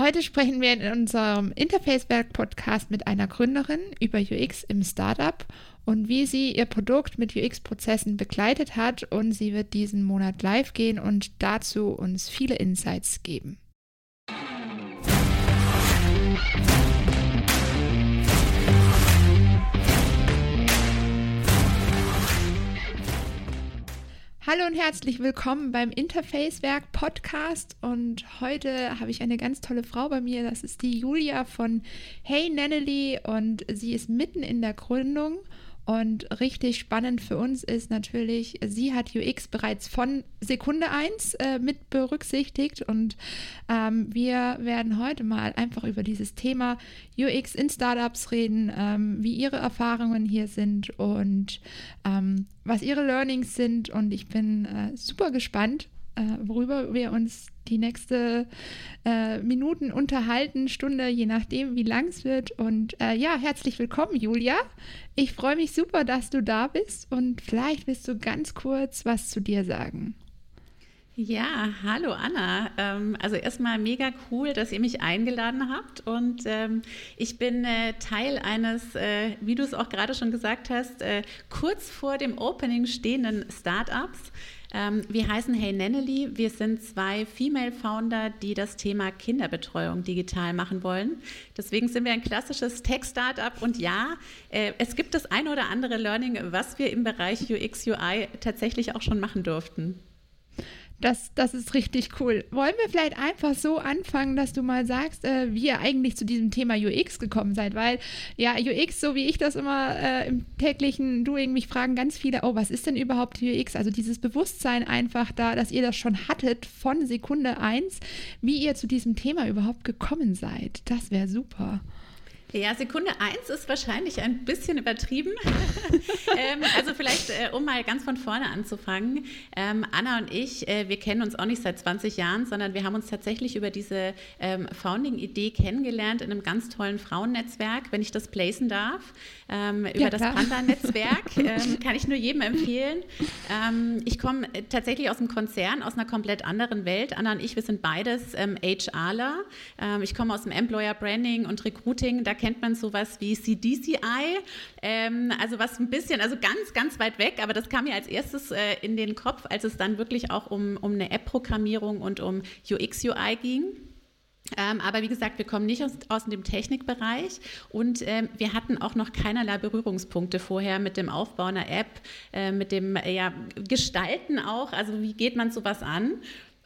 Heute sprechen wir in unserem Interfacewerk-Podcast mit einer Gründerin über UX im Startup und wie sie ihr Produkt mit UX-Prozessen begleitet hat. Und sie wird diesen Monat live gehen und dazu uns viele Insights geben. Hallo und herzlich willkommen beim Interfacewerk Podcast. Und heute habe ich eine ganz tolle Frau bei mir. Das ist die Julia von Hey Nannely und sie ist mitten in der Gründung und richtig spannend für uns ist natürlich, sie hat UX bereits von Sekunde 1 äh, mit berücksichtigt. Und ähm, wir werden heute mal einfach über dieses Thema UX in Startups reden, ähm, wie ihre Erfahrungen hier sind und ähm, was ihre Learnings sind. Und ich bin äh, super gespannt, worüber wir uns die nächste äh, Minuten unterhalten, Stunde, je nachdem, wie lang es wird. Und äh, ja, herzlich willkommen, Julia. Ich freue mich super, dass du da bist und vielleicht willst du ganz kurz was zu dir sagen. Ja, hallo Anna. Ähm, also erstmal mega cool, dass ihr mich eingeladen habt. Und ähm, ich bin äh, Teil eines, äh, wie du es auch gerade schon gesagt hast, äh, kurz vor dem Opening stehenden Startups. Ähm, wir heißen Hey Nenneli. Wir sind zwei Female Founder, die das Thema Kinderbetreuung digital machen wollen. Deswegen sind wir ein klassisches Tech-Startup. Und ja, äh, es gibt das ein oder andere Learning, was wir im Bereich UX, UI tatsächlich auch schon machen durften. Das, das ist richtig cool. Wollen wir vielleicht einfach so anfangen, dass du mal sagst, äh, wie ihr eigentlich zu diesem Thema UX gekommen seid? Weil ja, UX, so wie ich das immer äh, im täglichen Doing mich fragen ganz viele, oh, was ist denn überhaupt UX? Also dieses Bewusstsein einfach da, dass ihr das schon hattet von Sekunde eins, wie ihr zu diesem Thema überhaupt gekommen seid. Das wäre super. Ja, Sekunde eins ist wahrscheinlich ein bisschen übertrieben. ähm, also vielleicht, äh, um mal ganz von vorne anzufangen. Ähm, Anna und ich, äh, wir kennen uns auch nicht seit 20 Jahren, sondern wir haben uns tatsächlich über diese ähm, Founding-Idee kennengelernt in einem ganz tollen Frauennetzwerk, wenn ich das placen darf. Ähm, über ja, das Panda-Netzwerk ähm, kann ich nur jedem empfehlen. Ähm, ich komme tatsächlich aus einem Konzern, aus einer komplett anderen Welt. Anna und ich, wir sind beides HRler. ich komme aus dem Employer Branding und Recruiting. Da kennt man sowas wie CDCI, ähm, also was ein bisschen, also ganz, ganz weit weg, aber das kam mir als erstes äh, in den Kopf, als es dann wirklich auch um, um eine App-Programmierung und um UX-UI ging. Ähm, aber wie gesagt, wir kommen nicht aus, aus dem Technikbereich und ähm, wir hatten auch noch keinerlei Berührungspunkte vorher mit dem Aufbau einer App, äh, mit dem äh, ja, Gestalten auch. Also wie geht man sowas an?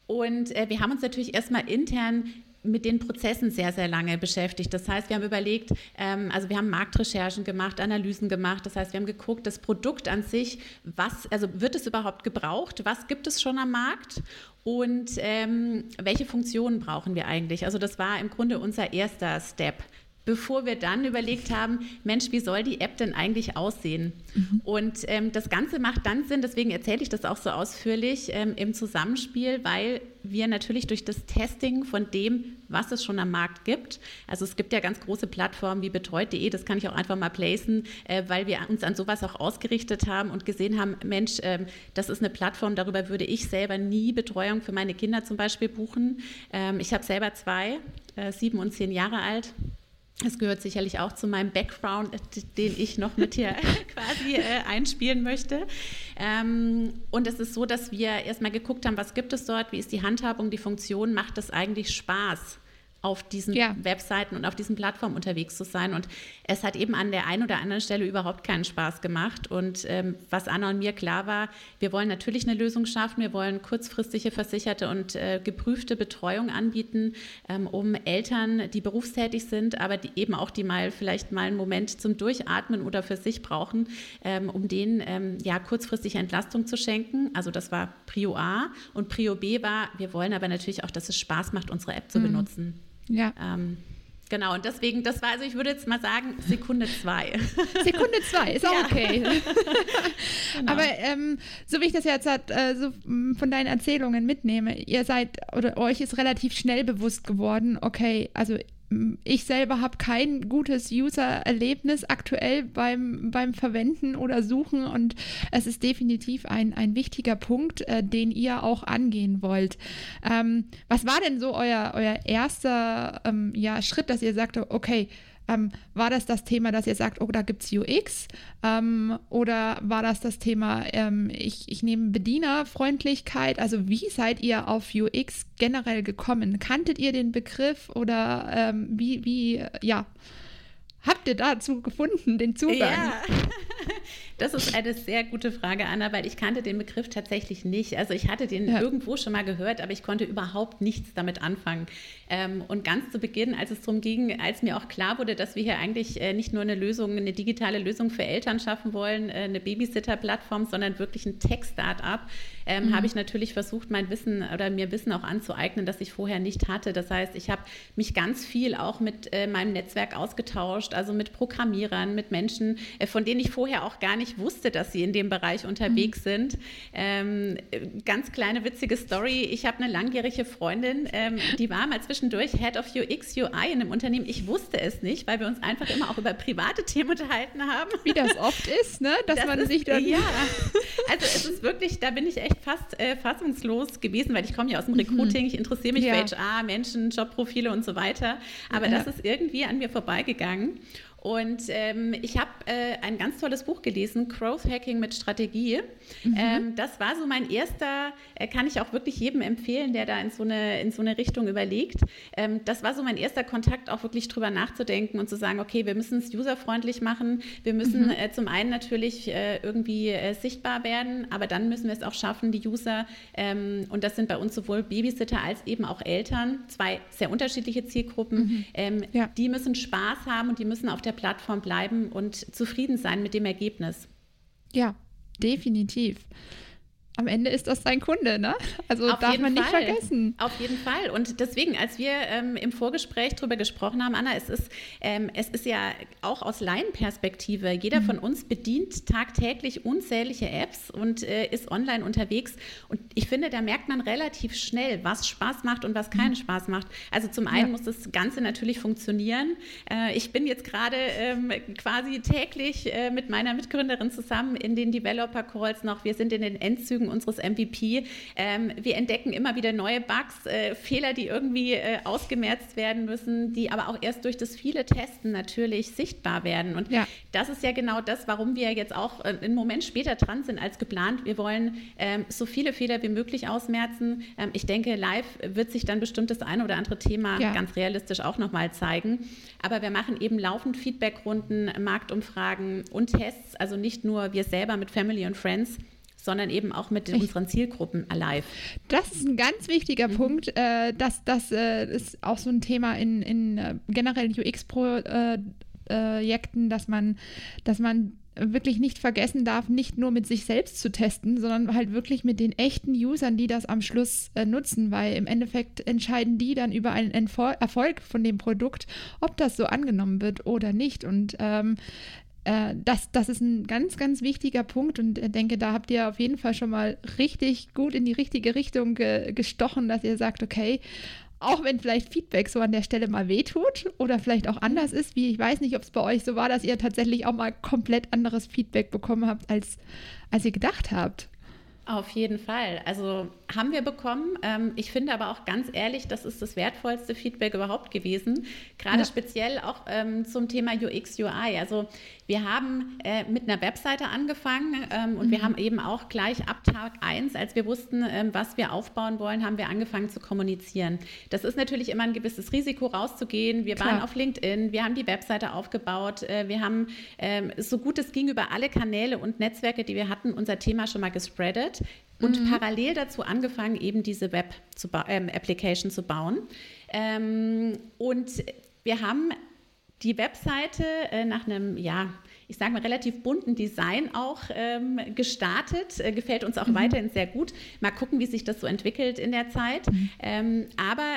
Und äh, wir haben uns natürlich erstmal intern mit den Prozessen sehr, sehr lange beschäftigt. Das heißt, wir haben überlegt, ähm, also wir haben Marktrecherchen gemacht, Analysen gemacht. Das heißt, wir haben geguckt, das Produkt an sich, was, also wird es überhaupt gebraucht? Was gibt es schon am Markt? Und ähm, welche Funktionen brauchen wir eigentlich? Also das war im Grunde unser erster Step bevor wir dann überlegt haben, Mensch, wie soll die App denn eigentlich aussehen? Mhm. Und ähm, das Ganze macht dann Sinn, deswegen erzähle ich das auch so ausführlich ähm, im Zusammenspiel, weil wir natürlich durch das Testing von dem, was es schon am Markt gibt, also es gibt ja ganz große Plattformen wie betreut.de, das kann ich auch einfach mal placen, äh, weil wir uns an sowas auch ausgerichtet haben und gesehen haben, Mensch, äh, das ist eine Plattform, darüber würde ich selber nie Betreuung für meine Kinder zum Beispiel buchen. Ähm, ich habe selber zwei, äh, sieben und zehn Jahre alt. Das gehört sicherlich auch zu meinem Background, den ich noch mit hier quasi äh, einspielen möchte. Ähm, und es ist so, dass wir erstmal geguckt haben, was gibt es dort, wie ist die Handhabung, die Funktion, macht es eigentlich Spaß? Auf diesen ja. Webseiten und auf diesen Plattformen unterwegs zu sein. Und es hat eben an der einen oder anderen Stelle überhaupt keinen Spaß gemacht. Und ähm, was Anna und mir klar war, wir wollen natürlich eine Lösung schaffen. Wir wollen kurzfristige versicherte und äh, geprüfte Betreuung anbieten, ähm, um Eltern, die berufstätig sind, aber die eben auch die mal vielleicht mal einen Moment zum Durchatmen oder für sich brauchen, ähm, um denen ähm, ja kurzfristig Entlastung zu schenken. Also das war Prio A. Und Prio B war, wir wollen aber natürlich auch, dass es Spaß macht, unsere App zu mhm. benutzen. Ja. Ähm, Genau, und deswegen, das war, also ich würde jetzt mal sagen, Sekunde zwei. Sekunde zwei, ist auch ja. okay. genau. Aber ähm, so wie ich das jetzt halt, äh, so von deinen Erzählungen mitnehme, ihr seid oder euch ist relativ schnell bewusst geworden, okay, also ich selber habe kein gutes User-Erlebnis aktuell beim, beim Verwenden oder Suchen und es ist definitiv ein, ein wichtiger Punkt, äh, den ihr auch angehen wollt. Ähm, was war denn so euer, euer erster ähm, ja, Schritt, dass ihr sagte, okay, ähm, war das das Thema, dass ihr sagt, oh, da gibt es UX? Ähm, oder war das das Thema, ähm, ich, ich nehme Bedienerfreundlichkeit? Also wie seid ihr auf UX generell gekommen? Kanntet ihr den Begriff oder ähm, wie, wie, ja, habt ihr dazu gefunden, den Zugang? Ja. Das ist eine sehr gute Frage, Anna, weil ich kannte den Begriff tatsächlich nicht. Also ich hatte den ja. irgendwo schon mal gehört, aber ich konnte überhaupt nichts damit anfangen. Ähm, und ganz zu Beginn, als es darum ging, als mir auch klar wurde, dass wir hier eigentlich äh, nicht nur eine Lösung, eine digitale Lösung für Eltern schaffen wollen, äh, eine Babysitter-Plattform, sondern wirklich ein Tech-Startup, ähm, mhm. habe ich natürlich versucht, mein Wissen oder mir Wissen auch anzueignen, das ich vorher nicht hatte. Das heißt, ich habe mich ganz viel auch mit äh, meinem Netzwerk ausgetauscht, also mit Programmierern, mit Menschen, äh, von denen ich vorher auch gar nicht wusste, dass sie in dem Bereich unterwegs mhm. sind. Ähm, ganz kleine witzige Story. Ich habe eine langjährige Freundin, ähm, die war mal zwischendurch Head of UX, UI in einem Unternehmen. Ich wusste es nicht, weil wir uns einfach immer auch über private Themen unterhalten haben. Wie das oft ist, ne? dass das man ist, sich dann... Ja, also es ist wirklich, da bin ich echt fast äh, fassungslos gewesen, weil ich komme ja aus dem mhm. Recruiting, ich interessiere mich ja. für HR, Menschen, Jobprofile und so weiter. Aber ja. das ist irgendwie an mir vorbeigegangen. Und ähm, ich habe äh, ein ganz tolles Buch gelesen, Growth Hacking mit Strategie. Mhm. Ähm, das war so mein erster, äh, kann ich auch wirklich jedem empfehlen, der da in so eine, in so eine Richtung überlegt. Ähm, das war so mein erster Kontakt, auch wirklich drüber nachzudenken und zu sagen, okay, wir müssen es userfreundlich machen. Wir müssen mhm. äh, zum einen natürlich äh, irgendwie äh, sichtbar werden, aber dann müssen wir es auch schaffen, die User, ähm, und das sind bei uns sowohl Babysitter als eben auch Eltern, zwei sehr unterschiedliche Zielgruppen, mhm. Ähm, ja. die müssen Spaß haben und die müssen auf der Plattform bleiben und zufrieden sein mit dem Ergebnis. Ja, definitiv am Ende ist das sein Kunde, ne? Also Auf darf man nicht Fall. vergessen. Auf jeden Fall. Und deswegen, als wir ähm, im Vorgespräch darüber gesprochen haben, Anna, es ist, ähm, es ist ja auch aus Laienperspektive, jeder mhm. von uns bedient tagtäglich unzählige Apps und äh, ist online unterwegs. Und ich finde, da merkt man relativ schnell, was Spaß macht und was keinen mhm. Spaß macht. Also zum einen ja. muss das Ganze natürlich funktionieren. Äh, ich bin jetzt gerade ähm, quasi täglich äh, mit meiner Mitgründerin zusammen in den Developer Calls noch. Wir sind in den Endzügen Folgen unseres MVP. Ähm, wir entdecken immer wieder neue Bugs, äh, Fehler, die irgendwie äh, ausgemerzt werden müssen, die aber auch erst durch das viele Testen natürlich sichtbar werden. Und ja. das ist ja genau das, warum wir jetzt auch äh, einen Moment später dran sind als geplant. Wir wollen ähm, so viele Fehler wie möglich ausmerzen. Ähm, ich denke, live wird sich dann bestimmt das eine oder andere Thema ja. ganz realistisch auch nochmal zeigen. Aber wir machen eben laufend Feedbackrunden, Marktumfragen und Tests, also nicht nur wir selber mit Family und Friends, sondern eben auch mit ich, unseren Zielgruppen alive. Das ist ein ganz wichtiger mhm. Punkt. Äh, das das äh, ist auch so ein Thema in, in äh, generellen UX-Projekten, dass man, dass man wirklich nicht vergessen darf, nicht nur mit sich selbst zu testen, sondern halt wirklich mit den echten Usern, die das am Schluss äh, nutzen, weil im Endeffekt entscheiden die dann über einen Erfolg von dem Produkt, ob das so angenommen wird oder nicht. Und ähm, äh, das, das ist ein ganz, ganz wichtiger Punkt und ich denke, da habt ihr auf jeden Fall schon mal richtig gut in die richtige Richtung ge gestochen, dass ihr sagt, okay, auch wenn vielleicht Feedback so an der Stelle mal wehtut oder vielleicht auch anders ist, wie ich weiß nicht, ob es bei euch so war, dass ihr tatsächlich auch mal komplett anderes Feedback bekommen habt, als, als ihr gedacht habt. Auf jeden Fall. Also haben wir bekommen. Ähm, ich finde aber auch ganz ehrlich, das ist das wertvollste Feedback überhaupt gewesen. Gerade ja. speziell auch ähm, zum Thema UX, UI. Also wir haben äh, mit einer Webseite angefangen ähm, und mhm. wir haben eben auch gleich ab Tag 1, als wir wussten, was wir aufbauen wollen, haben wir angefangen zu kommunizieren. Das ist natürlich immer ein gewisses Risiko, rauszugehen. Wir Klar. waren auf LinkedIn, wir haben die Webseite aufgebaut, äh, wir haben so gut es ging über alle Kanäle und Netzwerke, die wir hatten, unser Thema schon mal gespreadet und mhm. parallel dazu angefangen, eben diese Web-Application zu, ähm, zu bauen. Ähm, und wir haben die Webseite äh, nach einem, ja, ich sage mal, relativ bunten Design auch ähm, gestartet. Äh, gefällt uns auch mhm. weiterhin sehr gut. Mal gucken, wie sich das so entwickelt in der Zeit. Mhm. Ähm, aber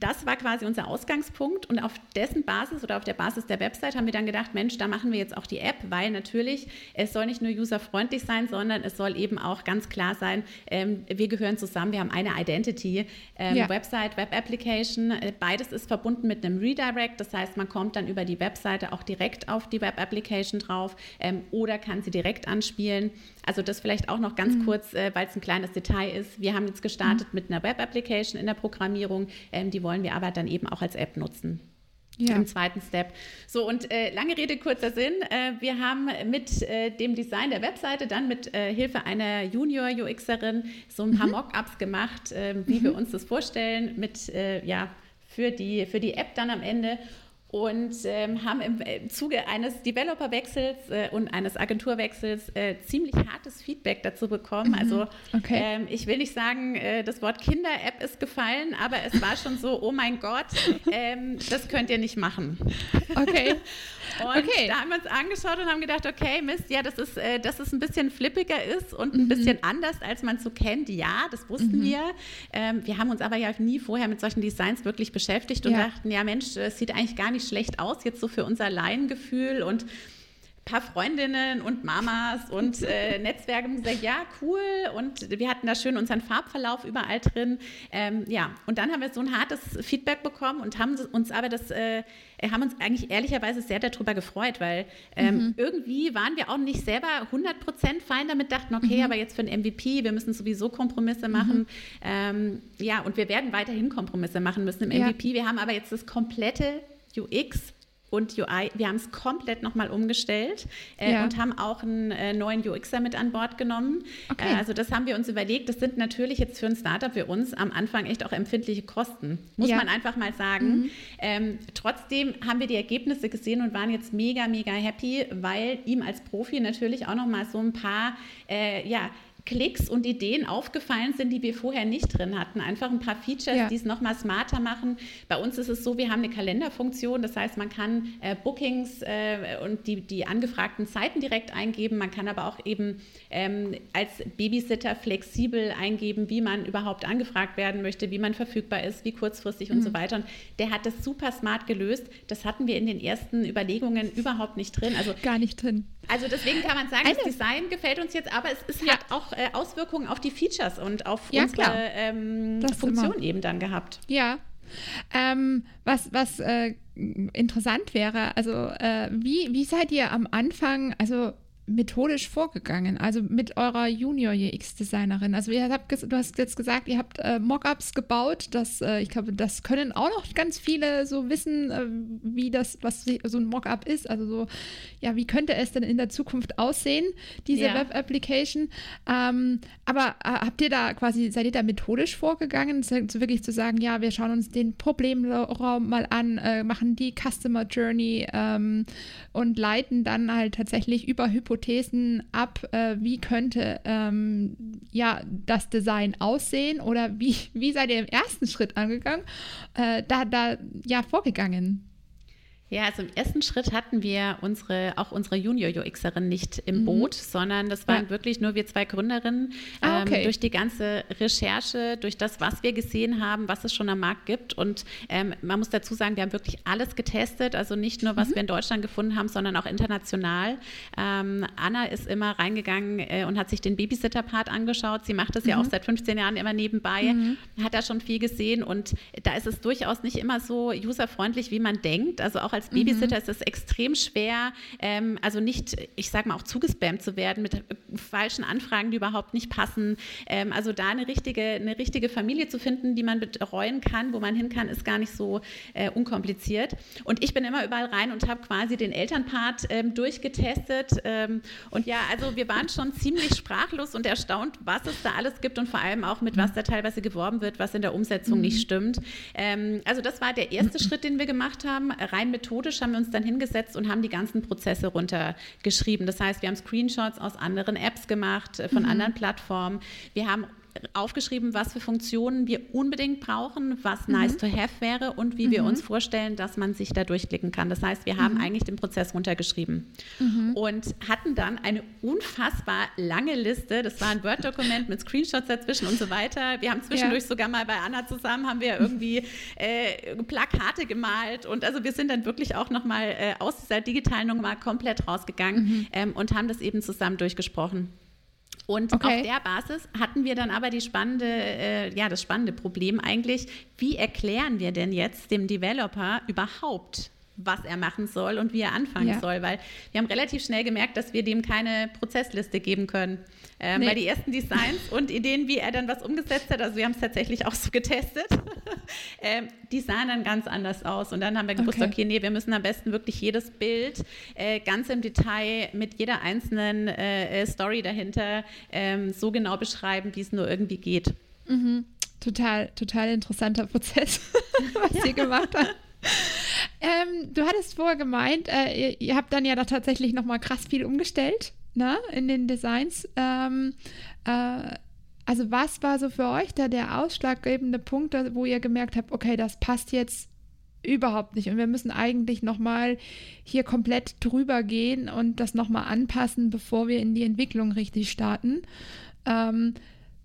das war quasi unser Ausgangspunkt und auf dessen Basis oder auf der Basis der Website haben wir dann gedacht, Mensch, da machen wir jetzt auch die App, weil natürlich es soll nicht nur userfreundlich sein, sondern es soll eben auch ganz klar sein, ähm, wir gehören zusammen, wir haben eine Identity, ähm, ja. Website, Web Application, äh, beides ist verbunden mit einem Redirect, das heißt, man kommt dann über die Webseite auch direkt auf die Web Application drauf ähm, oder kann sie direkt anspielen. Also das vielleicht auch noch ganz mhm. kurz, äh, weil es ein kleines Detail ist. Wir haben jetzt gestartet mhm. mit einer Web Application in der Programmierung, ähm, die wollen wir aber dann eben auch als App nutzen. Ja. Im zweiten Step. So, und äh, lange Rede, kurzer Sinn. Äh, wir haben mit äh, dem Design der Webseite dann mit äh, Hilfe einer Junior-UXerin so ein paar mhm. Mockups gemacht, ähm, wie mhm. wir uns das vorstellen, mit, äh, ja, für die, für die App dann am Ende und ähm, haben im, im, Zuge eines Developerwechsels äh, und eines Agenturwechsels äh, ziemlich hartes Feedback dazu bekommen. Mhm. Also okay. ähm, ich will nicht sagen, äh, das Wort Kinder-App ist gefallen, aber es war schon so, oh mein Gott, ähm, das könnt ihr nicht machen. Okay. Und okay. da haben wir uns angeschaut und haben gedacht, okay, Mist, ja, dass es, äh, dass es ein bisschen flippiger ist und ein mhm. bisschen anders, als man es so kennt. Ja, das wussten mhm. wir. Ähm, wir haben uns aber ja nie vorher mit solchen Designs wirklich beschäftigt und ja. dachten, ja, Mensch, es sieht eigentlich gar nicht schlecht aus, jetzt so für unser Laiengefühl und paar Freundinnen und Mamas und äh, Netzwerke haben gesagt, ja, cool. Und wir hatten da schön unseren Farbverlauf überall drin. Ähm, ja, und dann haben wir so ein hartes Feedback bekommen und haben uns aber das, äh, haben uns eigentlich ehrlicherweise sehr darüber gefreut, weil ähm, mhm. irgendwie waren wir auch nicht selber 100% fein damit, dachten, okay, mhm. aber jetzt für ein MVP, wir müssen sowieso Kompromisse machen. Mhm. Ähm, ja, und wir werden weiterhin Kompromisse machen müssen im MVP. Ja. Wir haben aber jetzt das komplette UX und UI. Wir haben es komplett nochmal umgestellt äh, ja. und haben auch einen äh, neuen UXer mit an Bord genommen. Okay. Äh, also das haben wir uns überlegt. Das sind natürlich jetzt für ein Startup für uns am Anfang echt auch empfindliche Kosten, muss ja. man einfach mal sagen. Mhm. Ähm, trotzdem haben wir die Ergebnisse gesehen und waren jetzt mega, mega happy, weil ihm als Profi natürlich auch nochmal so ein paar äh, ja, Klicks und Ideen aufgefallen sind, die wir vorher nicht drin hatten. Einfach ein paar Features, ja. die es nochmal smarter machen. Bei uns ist es so, wir haben eine Kalenderfunktion, das heißt, man kann äh, Bookings äh, und die, die angefragten Zeiten direkt eingeben. Man kann aber auch eben ähm, als Babysitter flexibel eingeben, wie man überhaupt angefragt werden möchte, wie man verfügbar ist, wie kurzfristig mhm. und so mhm. weiter. Und der hat das super smart gelöst. Das hatten wir in den ersten Überlegungen überhaupt nicht drin. Also gar nicht drin. Also deswegen kann man sagen, Eine. das Design gefällt uns jetzt, aber es, es ja. hat auch äh, Auswirkungen auf die Features und auf ja, unsere ähm, Funktion eben dann gehabt. Ja. Ähm, was was äh, interessant wäre, also äh, wie, wie seid ihr am Anfang, also methodisch vorgegangen, also mit eurer Junior-UX-Designerin? Also ihr habt, du hast jetzt gesagt, ihr habt äh, Mockups gebaut, das, äh, ich glaube, das können auch noch ganz viele so wissen, äh, wie das, was so ein Mockup ist, also so, ja, wie könnte es denn in der Zukunft aussehen, diese ja. Web-Application? Ähm, aber äh, habt ihr da quasi, seid ihr da methodisch vorgegangen, so wirklich zu sagen, ja, wir schauen uns den Problemraum mal an, äh, machen die Customer Journey ähm, und leiten dann halt tatsächlich über Hypothesen Hypothesen ab, äh, wie könnte ähm, ja, das Design aussehen oder wie, wie seid ihr im ersten Schritt angegangen, äh, da, da ja vorgegangen? Ja, also im ersten Schritt hatten wir unsere, auch unsere Junior-UXerin nicht im mhm. Boot, sondern das waren ja. wirklich nur wir zwei Gründerinnen. Ah, okay. ähm, durch die ganze Recherche, durch das, was wir gesehen haben, was es schon am Markt gibt. Und ähm, man muss dazu sagen, wir haben wirklich alles getestet, also nicht nur, was mhm. wir in Deutschland gefunden haben, sondern auch international. Ähm, Anna ist immer reingegangen äh, und hat sich den Babysitter-Part angeschaut. Sie macht das mhm. ja auch mhm. seit 15 Jahren immer nebenbei, mhm. hat da schon viel gesehen und da ist es durchaus nicht immer so userfreundlich, wie man denkt. Also auch als Babysitter mhm. ist es extrem schwer, ähm, also nicht, ich sage mal, auch zugespammt zu werden mit äh, falschen Anfragen, die überhaupt nicht passen. Ähm, also da eine richtige, eine richtige Familie zu finden, die man betreuen kann, wo man hin kann, ist gar nicht so äh, unkompliziert. Und ich bin immer überall rein und habe quasi den Elternpart ähm, durchgetestet. Ähm, und ja, also wir waren schon ziemlich sprachlos und erstaunt, was es da alles gibt und vor allem auch mit was da teilweise geworben wird, was in der Umsetzung mhm. nicht stimmt. Ähm, also das war der erste Schritt, den wir gemacht haben, rein mit methodisch haben wir uns dann hingesetzt und haben die ganzen Prozesse runtergeschrieben. Das heißt, wir haben Screenshots aus anderen Apps gemacht, äh, von mhm. anderen Plattformen. Wir haben aufgeschrieben, was für Funktionen wir unbedingt brauchen, was mhm. nice to have wäre und wie mhm. wir uns vorstellen, dass man sich da durchklicken kann. Das heißt, wir haben mhm. eigentlich den Prozess runtergeschrieben mhm. und hatten dann eine unfassbar lange Liste. Das war ein Word-Dokument mit Screenshots dazwischen und so weiter. Wir haben zwischendurch ja. sogar mal bei Anna zusammen haben wir irgendwie äh, Plakate gemalt und also wir sind dann wirklich auch noch mal äh, aus dieser digitalen Nummer komplett rausgegangen mhm. ähm, und haben das eben zusammen durchgesprochen. Und okay. auf der Basis hatten wir dann aber die spannende, äh, ja, das spannende Problem eigentlich, wie erklären wir denn jetzt dem Developer überhaupt, was er machen soll und wie er anfangen ja. soll, weil wir haben relativ schnell gemerkt, dass wir dem keine Prozessliste geben können. Ähm, nee. Weil die ersten Designs und Ideen, wie er dann was umgesetzt hat, also wir haben es tatsächlich auch so getestet, ähm, die sahen dann ganz anders aus. Und dann haben wir gewusst, okay, okay nee, wir müssen am besten wirklich jedes Bild äh, ganz im Detail mit jeder einzelnen äh, äh Story dahinter ähm, so genau beschreiben, wie es nur irgendwie geht. Mhm. Total, total interessanter Prozess, was ja. ihr gemacht habt. Ähm, du hattest vorher gemeint, äh, ihr, ihr, habt dann ja da tatsächlich nochmal krass viel umgestellt ne, in den Designs. Ähm, äh, also was war so für euch da der ausschlaggebende Punkt, wo ihr gemerkt habt, okay, das passt jetzt überhaupt nicht und wir müssen eigentlich nochmal hier komplett drüber gehen und das nochmal anpassen, bevor wir in die Entwicklung richtig starten. Ähm,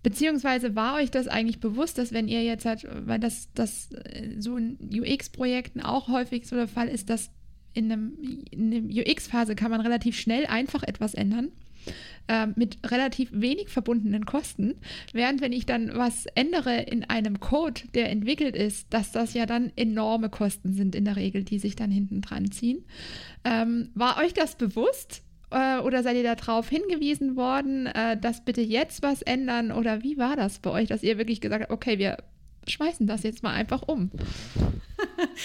beziehungsweise war euch das eigentlich bewusst, dass wenn ihr jetzt halt, weil das, das äh, so in UX-Projekten auch häufig so der Fall ist, dass in, einem, in UX-Phase kann man relativ schnell einfach etwas ändern äh, mit relativ wenig verbundenen Kosten. Während wenn ich dann was ändere in einem Code, der entwickelt ist, dass das ja dann enorme Kosten sind in der Regel, die sich dann hinten dran ziehen. Ähm, war euch das bewusst? Äh, oder seid ihr darauf hingewiesen worden, äh, dass bitte jetzt was ändern? Oder wie war das bei euch, dass ihr wirklich gesagt habt, okay, wir schmeißen das jetzt mal einfach um.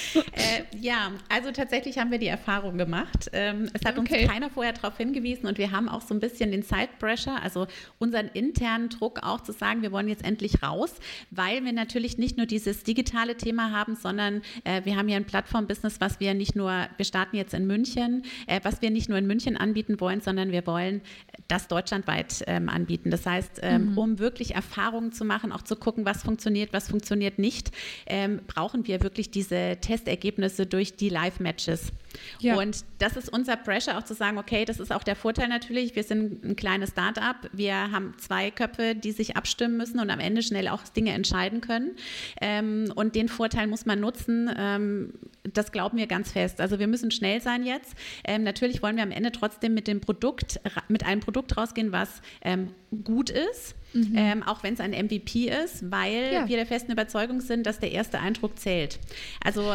äh, ja, also tatsächlich haben wir die Erfahrung gemacht. Ähm, es hat okay. uns keiner vorher darauf hingewiesen und wir haben auch so ein bisschen den Side Pressure, also unseren internen Druck auch zu sagen, wir wollen jetzt endlich raus, weil wir natürlich nicht nur dieses digitale Thema haben, sondern äh, wir haben ja ein Plattform-Business, was wir nicht nur, wir starten jetzt in München, äh, was wir nicht nur in München anbieten wollen, sondern wir wollen das deutschlandweit ähm, anbieten. Das heißt, ähm, mhm. um wirklich Erfahrungen zu machen, auch zu gucken, was funktioniert, was funktioniert nicht, ähm, brauchen wir wirklich diese Testergebnisse durch die Live-Matches. Ja. Und das ist unser Pressure, auch zu sagen, okay, das ist auch der Vorteil natürlich. Wir sind ein kleines Start-up. Wir haben zwei Köpfe, die sich abstimmen müssen und am Ende schnell auch Dinge entscheiden können. Ähm, und den Vorteil muss man nutzen. Ähm, das glauben wir ganz fest. Also wir müssen schnell sein jetzt. Ähm, natürlich wollen wir am Ende trotzdem mit dem Produkt, mit einem Produkt rausgehen, was ähm, gut ist. Mhm. Ähm, auch wenn es ein MVP ist, weil ja. wir der festen Überzeugung sind, dass der erste Eindruck zählt. Also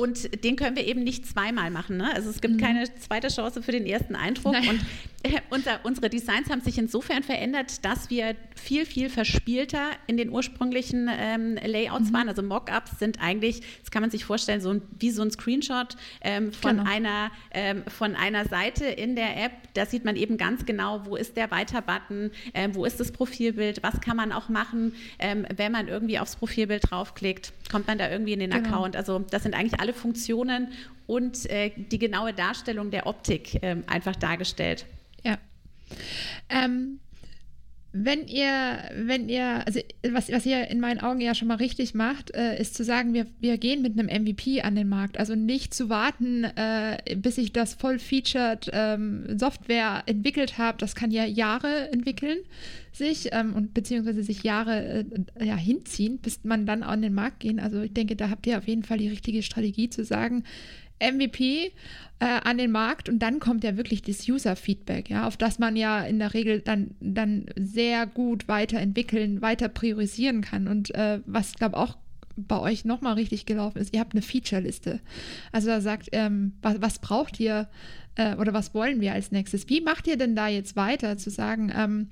und den können wir eben nicht zweimal machen. Ne? Also es gibt mhm. keine zweite Chance für den ersten Eindruck. Nein. Und unser, unsere Designs haben sich insofern verändert, dass wir viel, viel verspielter in den ursprünglichen ähm, Layouts mhm. waren. Also Mockups sind eigentlich, das kann man sich vorstellen, so ein, wie so ein Screenshot ähm, von, genau. einer, ähm, von einer Seite in der App. Da sieht man eben ganz genau, wo ist der Weiter-Button, ähm, wo ist das Profilbild, was kann man auch machen, ähm, wenn man irgendwie aufs Profilbild draufklickt, kommt man da irgendwie in den genau. Account. Also das sind eigentlich alle Funktionen und äh, die genaue Darstellung der Optik äh, einfach dargestellt. Ähm, wenn ihr, wenn ihr, also was, was ihr in meinen Augen ja schon mal richtig macht, äh, ist zu sagen, wir, wir gehen mit einem MVP an den Markt. Also nicht zu warten, äh, bis ich das voll-featured ähm, Software entwickelt habe. Das kann ja Jahre entwickeln sich ähm, und beziehungsweise sich Jahre äh, ja, hinziehen, bis man dann an den Markt gehen. Also ich denke, da habt ihr auf jeden Fall die richtige Strategie zu sagen, MVP äh, an den Markt und dann kommt ja wirklich das User-Feedback, ja, auf das man ja in der Regel dann, dann sehr gut weiterentwickeln, weiter priorisieren kann. Und äh, was, glaube auch bei euch nochmal richtig gelaufen ist, ihr habt eine Feature-Liste. Also da sagt, ähm, was, was, braucht ihr äh, oder was wollen wir als nächstes? Wie macht ihr denn da jetzt weiter zu sagen, ähm,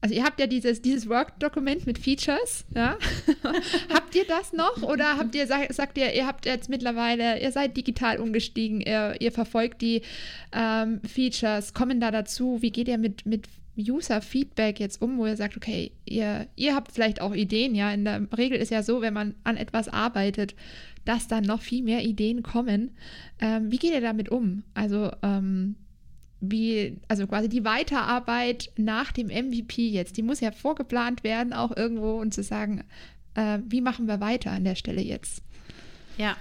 also ihr habt ja dieses, dieses Work-Dokument mit Features, ja. habt ihr das noch oder habt ihr, sagt, sagt ihr, ihr habt jetzt mittlerweile, ihr seid digital umgestiegen, ihr, ihr verfolgt die ähm, Features, kommen da dazu, wie geht ihr mit, mit User-Feedback jetzt um, wo ihr sagt, okay, ihr, ihr habt vielleicht auch Ideen, ja. In der Regel ist ja so, wenn man an etwas arbeitet, dass dann noch viel mehr Ideen kommen. Ähm, wie geht ihr damit um? Also, ähm, wie, also quasi die Weiterarbeit nach dem MVP jetzt, die muss ja vorgeplant werden, auch irgendwo und zu sagen, äh, wie machen wir weiter an der Stelle jetzt? Ja,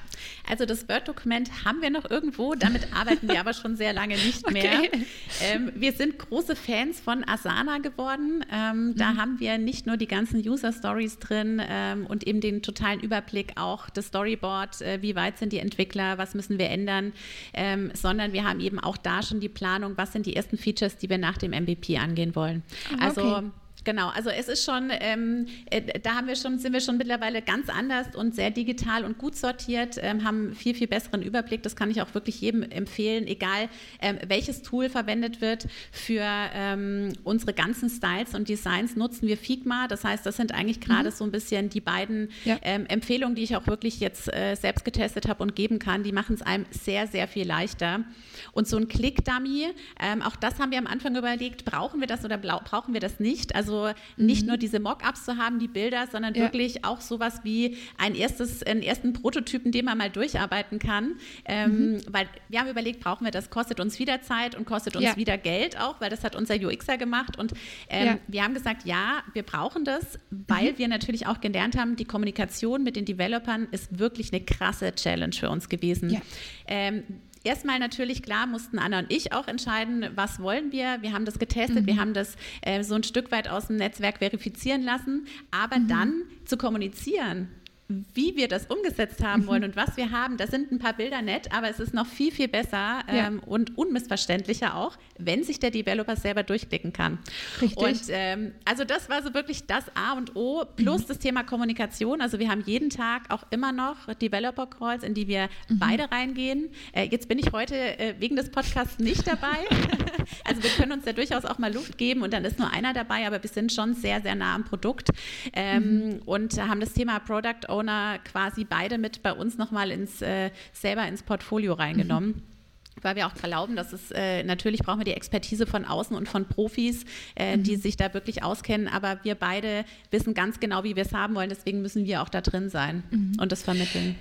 also das Word-Dokument haben wir noch irgendwo, damit arbeiten wir aber schon sehr lange nicht mehr. Okay. Ähm, wir sind große Fans von Asana geworden. Ähm, mhm. Da haben wir nicht nur die ganzen User-Stories drin ähm, und eben den totalen Überblick auch das Storyboard, äh, wie weit sind die Entwickler, was müssen wir ändern, ähm, sondern wir haben eben auch da schon die Planung, was sind die ersten Features, die wir nach dem MVP angehen wollen. Ah, also okay. Genau, also es ist schon, ähm, äh, da haben wir schon, sind wir schon mittlerweile ganz anders und sehr digital und gut sortiert, ähm, haben viel, viel besseren Überblick. Das kann ich auch wirklich jedem empfehlen, egal ähm, welches Tool verwendet wird. Für ähm, unsere ganzen Styles und Designs nutzen wir Figma. Das heißt, das sind eigentlich gerade mhm. so ein bisschen die beiden ja. Ähm, Empfehlungen, die ich auch wirklich jetzt äh, selbst getestet habe und geben kann. Die machen es einem sehr, sehr viel leichter. Und so ein Click-Dummy, ähm, auch das haben wir am Anfang überlegt, brauchen wir das oder brauchen wir das nicht? Also also nicht mhm. nur diese Mockups zu haben, die Bilder, sondern ja. wirklich auch sowas wie ein erstes, einen ersten Prototypen, den man mal durcharbeiten kann. Ähm, mhm. Weil wir haben überlegt, brauchen wir das, kostet uns wieder Zeit und kostet uns ja. wieder Geld auch, weil das hat unser UXer gemacht. Und ähm, ja. wir haben gesagt, ja, wir brauchen das, weil mhm. wir natürlich auch gelernt haben, die Kommunikation mit den Developern ist wirklich eine krasse Challenge für uns gewesen. Ähm, erstmal natürlich klar mussten Anna und ich auch entscheiden, was wollen wir. Wir haben das getestet, mhm. wir haben das äh, so ein Stück weit aus dem Netzwerk verifizieren lassen, aber mhm. dann zu kommunizieren, wie wir das umgesetzt haben wollen mhm. und was wir haben, da sind ein paar Bilder nett, aber es ist noch viel, viel besser ähm, ja. und unmissverständlicher auch, wenn sich der Developer selber durchklicken kann. Richtig. Und ähm, also das war so wirklich das A und O plus mhm. das Thema Kommunikation. Also wir haben jeden Tag auch immer noch Developer Calls, in die wir mhm. beide reingehen. Äh, jetzt bin ich heute äh, wegen des Podcasts nicht dabei. also wir können uns ja durchaus auch mal Luft geben und dann ist nur einer dabei, aber wir sind schon sehr, sehr nah am Produkt ähm, mhm. und haben das Thema Product Owner quasi beide mit bei uns nochmal ins, äh, selber ins Portfolio reingenommen. Mhm weil wir auch glauben, dass es äh, natürlich brauchen wir die Expertise von außen und von Profis, äh, mhm. die sich da wirklich auskennen, aber wir beide wissen ganz genau, wie wir es haben wollen, deswegen müssen wir auch da drin sein mhm. und das vermitteln.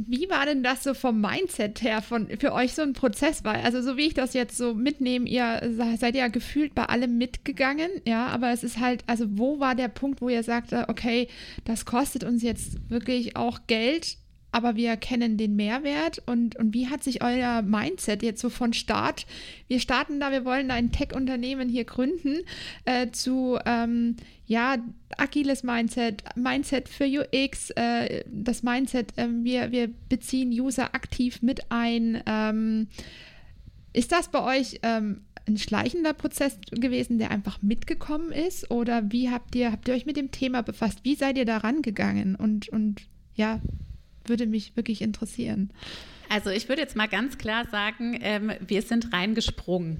Wie war denn das so vom Mindset her von, für euch so ein Prozess war? Also so wie ich das jetzt so mitnehme, ihr seid ja gefühlt bei allem mitgegangen, ja, aber es ist halt, also wo war der Punkt, wo ihr sagt, okay, das kostet uns jetzt wirklich auch Geld, aber wir kennen den Mehrwert und, und wie hat sich euer Mindset jetzt so von Start, wir starten da, wir wollen ein Tech-Unternehmen hier gründen, äh, zu, ähm, ja, agiles Mindset, Mindset für UX, äh, das Mindset, äh, wir, wir beziehen User aktiv mit ein. Ähm, ist das bei euch ähm, ein schleichender Prozess gewesen, der einfach mitgekommen ist? Oder wie habt ihr, habt ihr euch mit dem Thema befasst? Wie seid ihr da rangegangen? Und, und ja, würde mich wirklich interessieren. Also ich würde jetzt mal ganz klar sagen, ähm, wir sind reingesprungen.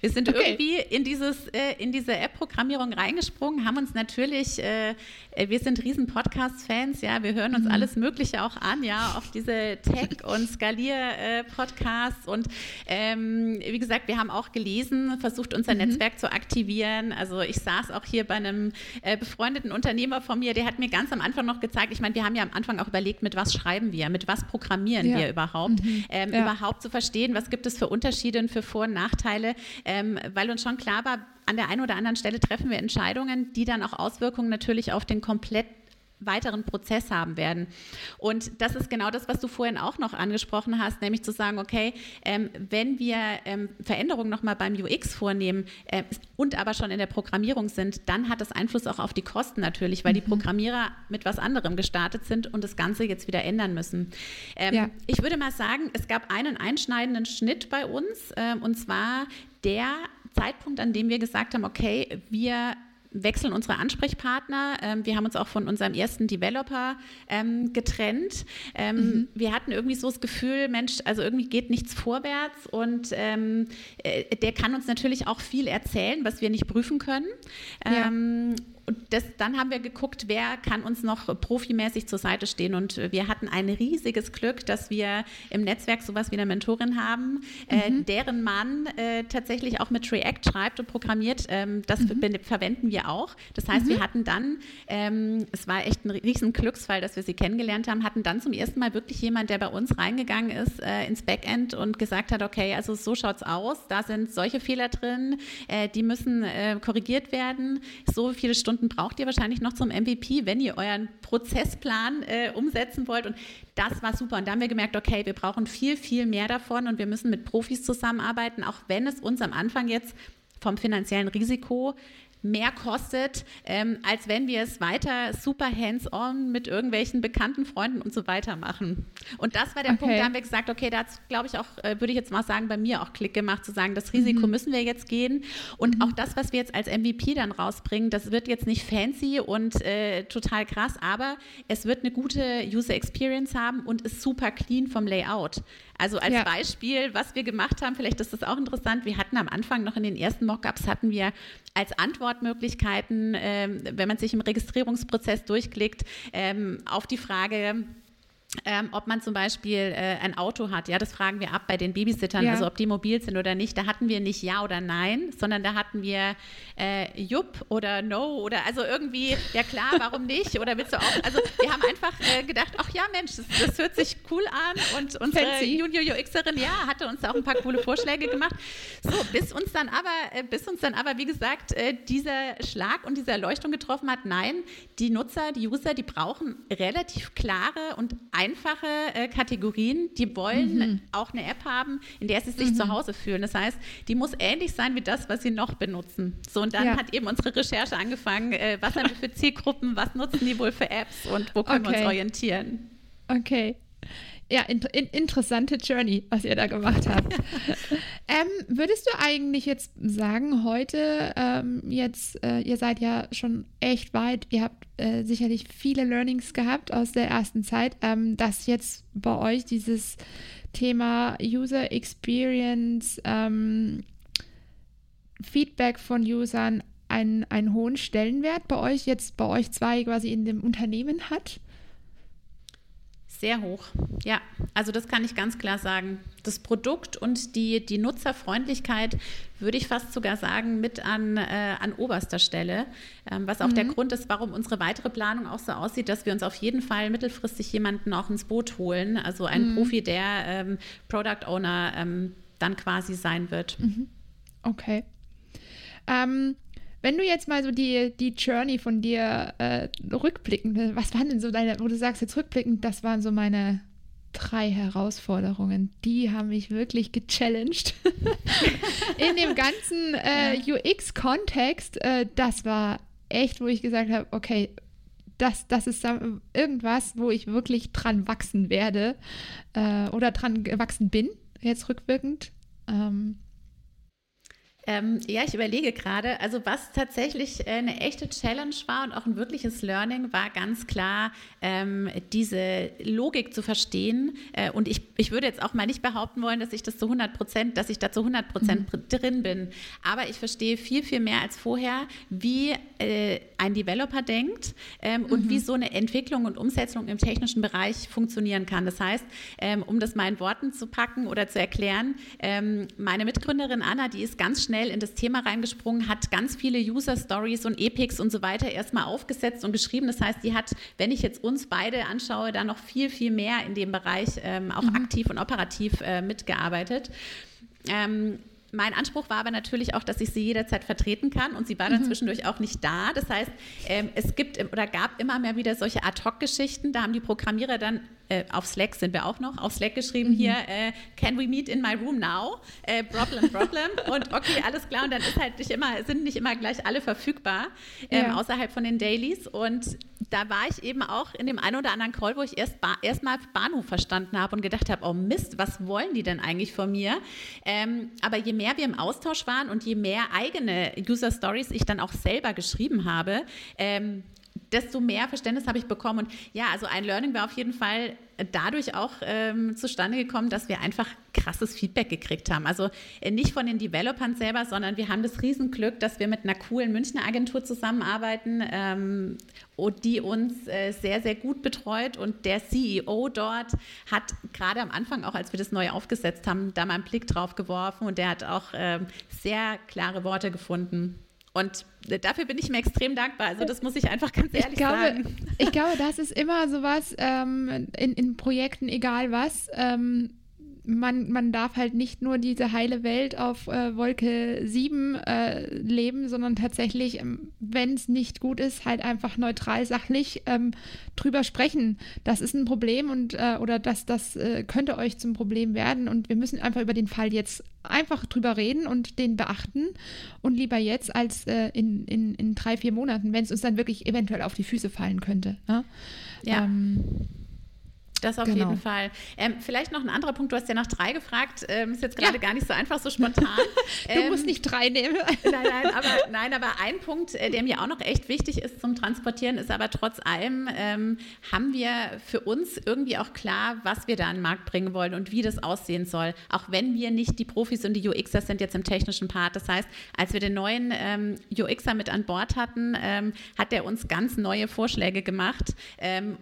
Wir sind okay. irgendwie in, dieses, äh, in diese App-Programmierung reingesprungen, haben uns natürlich, äh, äh wir sind riesen Podcast-Fans, ja, wir hören uns mhm. alles Mögliche auch an, ja, auch diese Tech- und Skalier-Podcasts und ähm, wie gesagt, wir haben auch gelesen, versucht unser mhm. Netzwerk zu aktivieren. Also ich saß auch hier bei einem äh, befreundeten Unternehmer von mir, der hat mir ganz am Anfang noch gezeigt, ich meine, wir haben ja am Anfang auch überlegt, mit was schreiben wir, mit was programmieren ja. wir überhaupt überhaupt, mhm. ähm, ja. überhaupt zu verstehen, was gibt es für Unterschiede und für Vor- und Nachteile, ähm, weil uns schon klar war, an der einen oder anderen Stelle treffen wir Entscheidungen, die dann auch Auswirkungen natürlich auf den kompletten weiteren Prozess haben werden. Und das ist genau das, was du vorhin auch noch angesprochen hast, nämlich zu sagen, okay, ähm, wenn wir ähm, Veränderungen nochmal beim UX vornehmen äh, und aber schon in der Programmierung sind, dann hat das Einfluss auch auf die Kosten natürlich, weil mhm. die Programmierer mit was anderem gestartet sind und das Ganze jetzt wieder ändern müssen. Ähm, ja. Ich würde mal sagen, es gab einen einschneidenden Schnitt bei uns äh, und zwar der Zeitpunkt, an dem wir gesagt haben, okay, wir wechseln unsere Ansprechpartner. Ähm, wir haben uns auch von unserem ersten Developer ähm, getrennt. Ähm, mhm. Wir hatten irgendwie so das Gefühl, Mensch, also irgendwie geht nichts vorwärts und äh, der kann uns natürlich auch viel erzählen, was wir nicht prüfen können. Ja. Und das, dann haben wir geguckt, wer kann uns noch profimäßig zur Seite stehen. Und wir hatten ein riesiges Glück, dass wir im Netzwerk sowas wie eine Mentorin haben, äh, mhm. äh, deren Mann äh, tatsächlich auch mit React schreibt und programmiert. Ähm, das mhm. verwenden wir auch. Das heißt, mhm. wir hatten dann, ähm, es war echt ein riesen Glücksfall, dass wir sie kennengelernt haben, hatten dann zum ersten Mal wirklich jemand, der bei uns reingegangen ist äh, ins Backend und gesagt hat, okay, also so schaut's aus, da sind solche Fehler drin, äh, die müssen äh, korrigiert werden. So viele Stunden braucht ihr wahrscheinlich noch zum MVP, wenn ihr euren Prozessplan äh, umsetzen wollt. Und das war super. Und da haben wir gemerkt, okay, wir brauchen viel, viel mehr davon und wir müssen mit Profis zusammenarbeiten, auch wenn es uns am Anfang jetzt vom finanziellen Risiko mehr kostet, ähm, als wenn wir es weiter super hands-on mit irgendwelchen bekannten Freunden und so weiter machen. Und das war der okay. Punkt, da haben wir gesagt, okay, da hat glaube ich auch, äh, würde ich jetzt mal sagen, bei mir auch Klick gemacht, zu sagen, das Risiko mhm. müssen wir jetzt gehen. Und mhm. auch das, was wir jetzt als MVP dann rausbringen, das wird jetzt nicht fancy und äh, total krass, aber es wird eine gute User Experience haben und ist super clean vom Layout. Also als ja. Beispiel, was wir gemacht haben, vielleicht ist das auch interessant, wir hatten am Anfang noch in den ersten Mockups hatten wir als Antwortmöglichkeiten, ähm, wenn man sich im Registrierungsprozess durchklickt, ähm, auf die Frage, ähm, ob man zum Beispiel äh, ein Auto hat, ja, das fragen wir ab bei den Babysittern, ja. also ob die mobil sind oder nicht. Da hatten wir nicht Ja oder Nein, sondern da hatten wir äh, Jupp oder No oder also irgendwie, ja klar, warum nicht? Oder willst du auch? Also wir haben einfach äh, gedacht, ach ja, Mensch, das, das, hört sich cool an und unsere Junior UXerin, ja, hatte uns auch ein paar coole Vorschläge gemacht. So, bis uns dann aber, äh, bis uns dann aber, wie gesagt, äh, dieser Schlag und diese Erleuchtung getroffen hat, nein, die Nutzer, die User, die brauchen relativ klare und einfache äh, Kategorien, die wollen mhm. auch eine App haben, in der sie sich mhm. zu Hause fühlen. Das heißt, die muss ähnlich sein wie das, was sie noch benutzen. So, und dann ja. hat eben unsere Recherche angefangen, äh, was haben wir für Zielgruppen, was nutzen die wohl für Apps und wo können okay. wir uns orientieren. Okay. Ja, in, in, interessante Journey, was ihr da gemacht habt. ähm, würdest du eigentlich jetzt sagen, heute, ähm, jetzt, äh, ihr seid ja schon echt weit, ihr habt äh, sicherlich viele Learnings gehabt aus der ersten Zeit, ähm, dass jetzt bei euch dieses Thema User Experience, ähm, Feedback von Usern einen, einen hohen Stellenwert bei euch jetzt, bei euch zwei quasi in dem Unternehmen hat? Sehr hoch, ja. Also das kann ich ganz klar sagen. Das Produkt und die, die Nutzerfreundlichkeit würde ich fast sogar sagen, mit an, äh, an oberster Stelle. Ähm, was auch mhm. der Grund ist, warum unsere weitere Planung auch so aussieht, dass wir uns auf jeden Fall mittelfristig jemanden auch ins Boot holen. Also einen mhm. Profi, der ähm, Product Owner ähm, dann quasi sein wird. Mhm. Okay. Ähm, wenn du jetzt mal so die, die Journey von dir äh, rückblickend, was waren denn so deine, wo du sagst jetzt rückblickend, das waren so meine drei Herausforderungen. Die haben mich wirklich gechallenged. In dem ganzen äh, UX-Kontext, äh, das war echt, wo ich gesagt habe, okay, das, das ist irgendwas, wo ich wirklich dran wachsen werde äh, oder dran gewachsen bin, jetzt rückwirkend. Ähm, ähm, ja, ich überlege gerade, also was tatsächlich äh, eine echte Challenge war und auch ein wirkliches Learning war ganz klar, ähm, diese Logik zu verstehen. Äh, und ich, ich würde jetzt auch mal nicht behaupten wollen, dass ich das zu 100 Prozent, dass ich da zu 100 Prozent mhm. drin bin. Aber ich verstehe viel, viel mehr als vorher, wie äh, ein Developer denkt ähm, mhm. und wie so eine Entwicklung und Umsetzung im technischen Bereich funktionieren kann. Das heißt, ähm, um das mal in Worten zu packen oder zu erklären, ähm, meine Mitgründerin Anna, die ist ganz schnell schnell in das Thema reingesprungen, hat ganz viele User-Stories und Epics und so weiter erstmal aufgesetzt und geschrieben. Das heißt, die hat, wenn ich jetzt uns beide anschaue, da noch viel, viel mehr in dem Bereich ähm, auch mhm. aktiv und operativ äh, mitgearbeitet. Ähm, mein Anspruch war aber natürlich auch, dass ich sie jederzeit vertreten kann und sie war dann mhm. zwischendurch auch nicht da. Das heißt, ähm, es gibt oder gab immer mehr wieder solche Ad-Hoc-Geschichten. Da haben die Programmierer dann äh, auf Slack sind wir auch noch, auf Slack geschrieben mhm. hier, äh, can we meet in my room now? Äh, problem, problem. und okay, alles klar. Und dann ist halt nicht immer, sind nicht immer gleich alle verfügbar ähm, ja. außerhalb von den Dailies. Und da war ich eben auch in dem einen oder anderen Call, wo ich erst ba erstmal Bahnhof verstanden habe und gedacht habe, oh Mist, was wollen die denn eigentlich von mir? Ähm, aber je mehr wir im Austausch waren und je mehr eigene User Stories ich dann auch selber geschrieben habe, ähm, desto mehr Verständnis habe ich bekommen. Und ja, also ein Learning war auf jeden Fall dadurch auch ähm, zustande gekommen, dass wir einfach krasses Feedback gekriegt haben. Also äh, nicht von den Developern selber, sondern wir haben das Riesenglück, dass wir mit einer coolen Münchner Agentur zusammenarbeiten, ähm, die uns äh, sehr, sehr gut betreut. Und der CEO dort hat gerade am Anfang, auch als wir das neu aufgesetzt haben, da mal einen Blick drauf geworfen und der hat auch ähm, sehr klare Worte gefunden. Und dafür bin ich mir extrem dankbar. Also das muss ich einfach ganz ehrlich ich glaube, sagen. Ich glaube, das ist immer sowas ähm, in, in Projekten, egal was. Ähm, man, man darf halt nicht nur diese heile Welt auf äh, Wolke 7 äh, leben, sondern tatsächlich, ähm, wenn es nicht gut ist, halt einfach neutral, sachlich ähm, drüber sprechen. Das ist ein Problem und äh, oder das, das äh, könnte euch zum Problem werden und wir müssen einfach über den Fall jetzt einfach drüber reden und den beachten und lieber jetzt als äh, in, in, in drei, vier Monaten, wenn es uns dann wirklich eventuell auf die Füße fallen könnte. Ne? Ja. Ähm, das auf genau. jeden Fall. Ähm, vielleicht noch ein anderer Punkt, du hast ja nach drei gefragt, ähm, ist jetzt gerade ja. gar nicht so einfach, so spontan. du ähm, musst nicht drei nehmen. nein, nein, aber, nein, aber ein Punkt, äh, der mir auch noch echt wichtig ist zum Transportieren, ist aber trotz allem, ähm, haben wir für uns irgendwie auch klar, was wir da an den Markt bringen wollen und wie das aussehen soll, auch wenn wir nicht die Profis und die UXer sind jetzt im technischen Part. Das heißt, als wir den neuen ähm, UXer mit an Bord hatten, ähm, hat er uns ganz neue Vorschläge gemacht,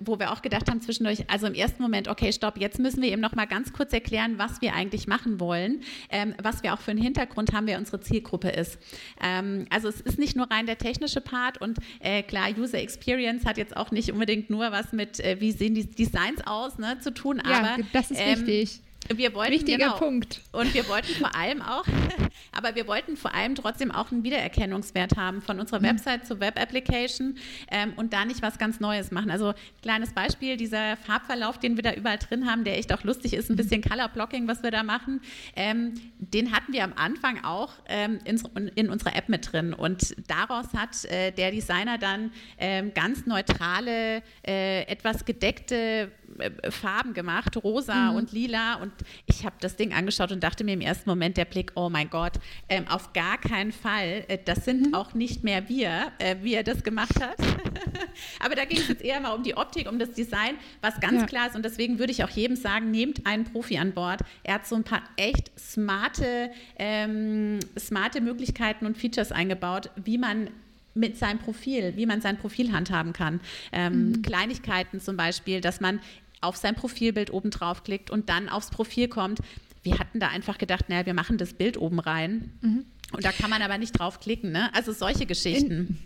wo wir auch gedacht haben zwischendurch, also im ersten ersten Moment, okay, stopp, jetzt müssen wir ihm noch mal ganz kurz erklären, was wir eigentlich machen wollen, ähm, was wir auch für einen Hintergrund haben, wer unsere Zielgruppe ist. Ähm, also es ist nicht nur rein der technische Part und äh, klar, User Experience hat jetzt auch nicht unbedingt nur was mit, äh, wie sehen die Designs aus, ne, zu tun, ja, aber das ist ähm, wichtig wir wollten, Wichtiger genau, Punkt. Und wir wollten vor allem auch, aber wir wollten vor allem trotzdem auch einen Wiedererkennungswert haben von unserer mhm. Website zur Web-Application ähm, und da nicht was ganz Neues machen. Also kleines Beispiel, dieser Farbverlauf, den wir da überall drin haben, der echt auch lustig ist, ein mhm. bisschen Color Blocking, was wir da machen, ähm, den hatten wir am Anfang auch ähm, in, in, unserer App mit drin. Und daraus hat äh, der Designer dann ähm, ganz neutrale, äh, etwas gedeckte äh, Farben gemacht, rosa mhm. und lila. Und ich habe das Ding angeschaut und dachte mir im ersten Moment der Blick, oh mein Gott, ähm, auf gar keinen Fall. Äh, das sind mhm. auch nicht mehr wir, äh, wie er das gemacht hat. Aber da ging es jetzt eher mal um die Optik, um das Design, was ganz ja. klar ist. Und deswegen würde ich auch jedem sagen, nehmt einen Profi an Bord. Er hat so ein paar echt smarte, ähm, smarte Möglichkeiten und Features eingebaut, wie man mit seinem Profil, wie man sein Profil handhaben kann. Ähm, mhm. Kleinigkeiten zum Beispiel, dass man auf sein Profilbild oben drauf klickt und dann aufs Profil kommt. Wir hatten da einfach gedacht, naja, wir machen das Bild oben rein. Mhm. Und da kann man aber nicht draufklicken, ne? Also solche Geschichten. In,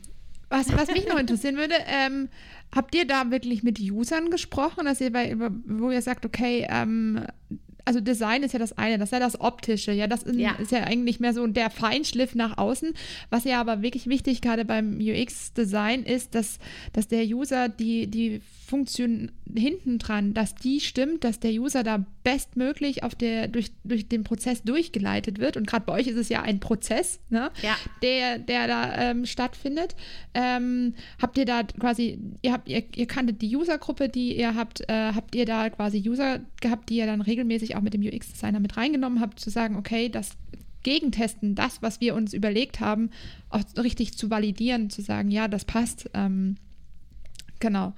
was, was mich noch interessieren würde, ähm, habt ihr da wirklich mit Usern gesprochen, dass ihr bei, wo ihr sagt, okay, ähm, also Design ist ja das eine, das ist ja das Optische, ja, das ist ja, ist ja eigentlich mehr so der Feinschliff nach außen. Was ja aber wirklich wichtig gerade beim UX-Design ist, dass, dass der User die, die Funktion hinten dran, dass die stimmt, dass der User da bestmöglich auf der, durch, durch den Prozess durchgeleitet wird. Und gerade bei euch ist es ja ein Prozess, ne, ja. der, der da ähm, stattfindet. Ähm, habt ihr da quasi, ihr habt, ihr, ihr kanntet die Usergruppe, die ihr habt, äh, habt ihr da quasi User gehabt, die ihr dann regelmäßig auch mit dem UX-Designer mit reingenommen habt, zu sagen, okay, das Gegentesten, das, was wir uns überlegt haben, auch richtig zu validieren, zu sagen, ja, das passt. Ähm, genau.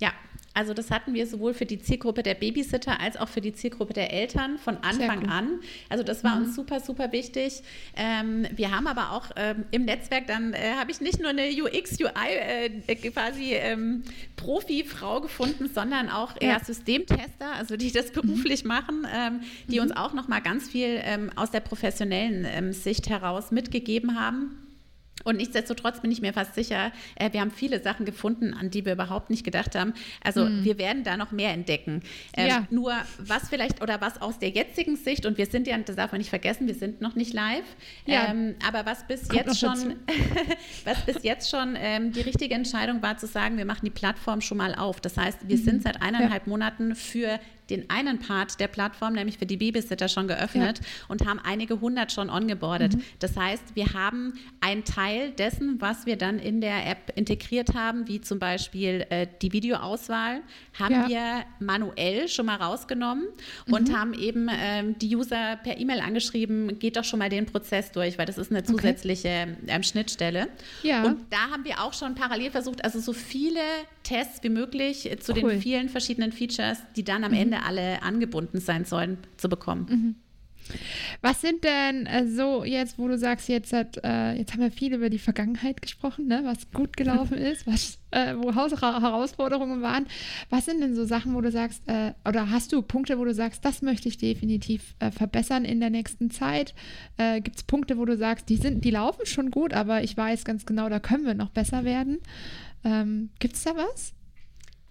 Ja, also das hatten wir sowohl für die Zielgruppe der Babysitter als auch für die Zielgruppe der Eltern von Anfang an. Also das war mhm. uns super, super wichtig. Ähm, wir haben aber auch ähm, im Netzwerk, dann äh, habe ich nicht nur eine UX, UI äh, quasi ähm, Profi-Frau gefunden, sondern auch ja. eher Systemtester, also die das mhm. beruflich mhm. machen, ähm, die mhm. uns auch nochmal ganz viel ähm, aus der professionellen ähm, Sicht heraus mitgegeben haben. Und nichtsdestotrotz bin ich mir fast sicher, äh, wir haben viele Sachen gefunden, an die wir überhaupt nicht gedacht haben. Also mhm. wir werden da noch mehr entdecken. Ähm, ja. Nur was vielleicht oder was aus der jetzigen Sicht, und wir sind ja, das darf man nicht vergessen, wir sind noch nicht live, ja. ähm, aber was bis Kommt jetzt schon, was bis jetzt schon ähm, die richtige Entscheidung war, zu sagen, wir machen die Plattform schon mal auf. Das heißt, wir mhm. sind seit eineinhalb ja. Monaten für den einen Part der Plattform, nämlich für die Babysitter, schon geöffnet ja. und haben einige hundert schon ongeboardet. Mhm. Das heißt, wir haben einen Teil dessen, was wir dann in der App integriert haben, wie zum Beispiel äh, die Videoauswahl, haben ja. wir manuell schon mal rausgenommen mhm. und haben eben ähm, die User per E-Mail angeschrieben, geht doch schon mal den Prozess durch, weil das ist eine zusätzliche okay. ähm, Schnittstelle. Ja. Und da haben wir auch schon parallel versucht, also so viele Tests wie möglich zu cool. den vielen verschiedenen Features, die dann am mhm. Ende alle angebunden sein sollen, zu bekommen. Mhm. Was sind denn äh, so jetzt, wo du sagst, jetzt, hat, äh, jetzt haben wir viel über die Vergangenheit gesprochen, ne? was gut gelaufen ist, was, äh, wo Herausforderungen waren. Was sind denn so Sachen, wo du sagst, oder hast du Punkte, wo du sagst, das möchte ich definitiv verbessern in der nächsten Zeit? Gibt es Punkte, wo du sagst, die, sind, die laufen schon gut, aber ich weiß ganz genau, da können wir noch besser werden? Ähm, Gibt es da was?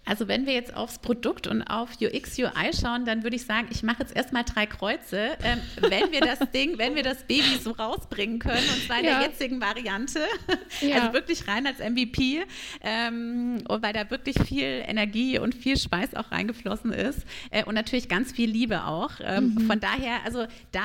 Also wenn wir jetzt aufs Produkt und auf UX, UI schauen, dann würde ich sagen, ich mache jetzt erstmal drei Kreuze, ähm, wenn wir das Ding, wenn wir das Baby so rausbringen können, und zwar in ja. der jetzigen Variante, ja. also wirklich rein als MVP, ähm, weil da wirklich viel Energie und viel Speis auch reingeflossen ist äh, und natürlich ganz viel Liebe auch. Ähm, mhm. Von daher, also da,